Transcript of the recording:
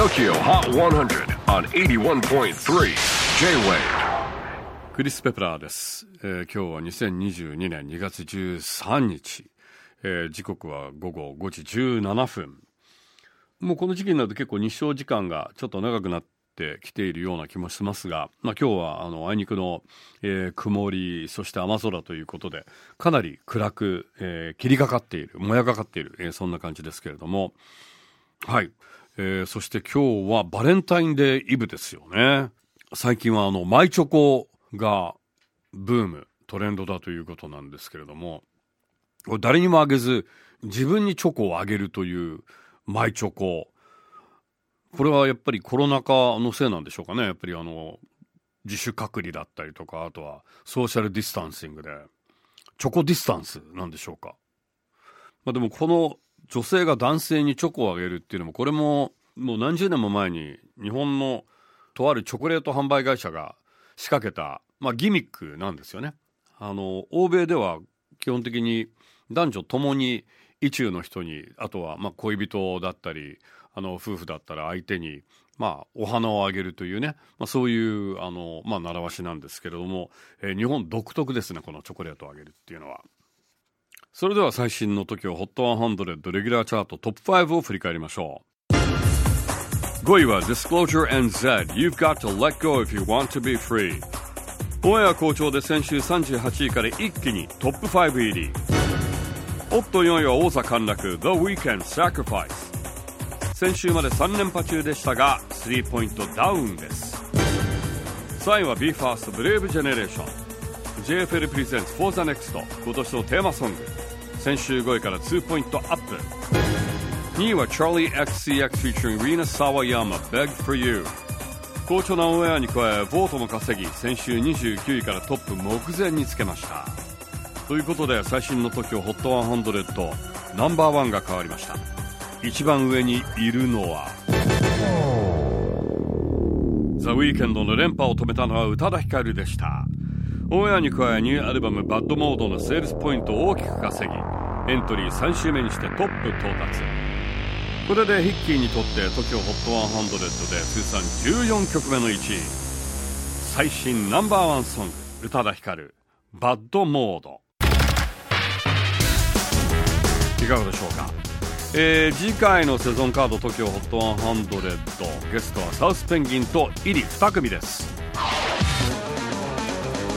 TOKYO HOT 100 on 81.3 J-WAVE クリス・ペプラーです、えー今日は2022年2月13日、えー時刻は午後5時17分。もうこの時期になると結構日照時間がちょっと長くなってきているような気もしますが、まあ、今日はあのあいにくの、えー曇りそして雨空ということでかなり暗く、えー霧がかっているもやがかっている、えーそんな感じですけれども。はい、えーそして今日はバレンタインデーイブですよね。最近はあのマイチョコがブームトレンドだということなんですけれども誰にもあげず自分にチョコをあげるというマイチョコ。これはやっぱりコロナ禍のせいなんでしょうかね。やっぱりあの自主隔離だったりとかあとは social distancing で。チョコディスタンスなんでしょうか。まあ、でもこの女性が男性にチョコをあげるっていうのもこれももう何十年も前に日本のとあるチョコレート販売会社が仕掛けた、まあ、ギミックなんですよね。あの欧米では基本的に男女ともに意中の人にあとはまあ恋人だったりあの夫婦だったら相手にまあお花をあげるというね、まあ、そういうあの、まあ、習わしなんですけれども、えー日本独特ですねこのチョコレートをあげるっていうのは。それでは最新の TOKIO HOT100 レギュラーチャートトップ5を振り返りましょう。5位は Disclosure and Z You've got to let go if you want to be free ボンエア好調で先週38位から一気にトップ5入り。おっと4位は王座陥落 The Weekend Sacrifice 先週まで3連覇中でしたが3ポイントダウンです。3位は BE:FIRST ブレイブジェネレーション JFL Presents For the Next 今年のテーマソング。先週5位から2ポイントアップ。2位は CharlieXCX featuring Rina Sawayama Beg for You 好調なオンエアに加えボートも稼ぎ先週29位からトップ目前につけました。ということで最新の TOKIOHOT100 ナンバーワンが変わりました。一番上にいるのはThe Weeknd の連覇を止めたのは宇多田ヒカルでした。オンエアに加えニューアルバム「BAD モード」のセールスポイントを大きく稼ぎエントリー3週目にしてトップ到達。これでヒッキーにとって TOKIOHOT100 で通算14曲目の1位。最新ナンバーワンソング宇多田ヒカル「BAD モード」いかがでしょうか？えー次回のセゾンカード TOKIOHOT100 ゲストは South Penguin と iri 2組です。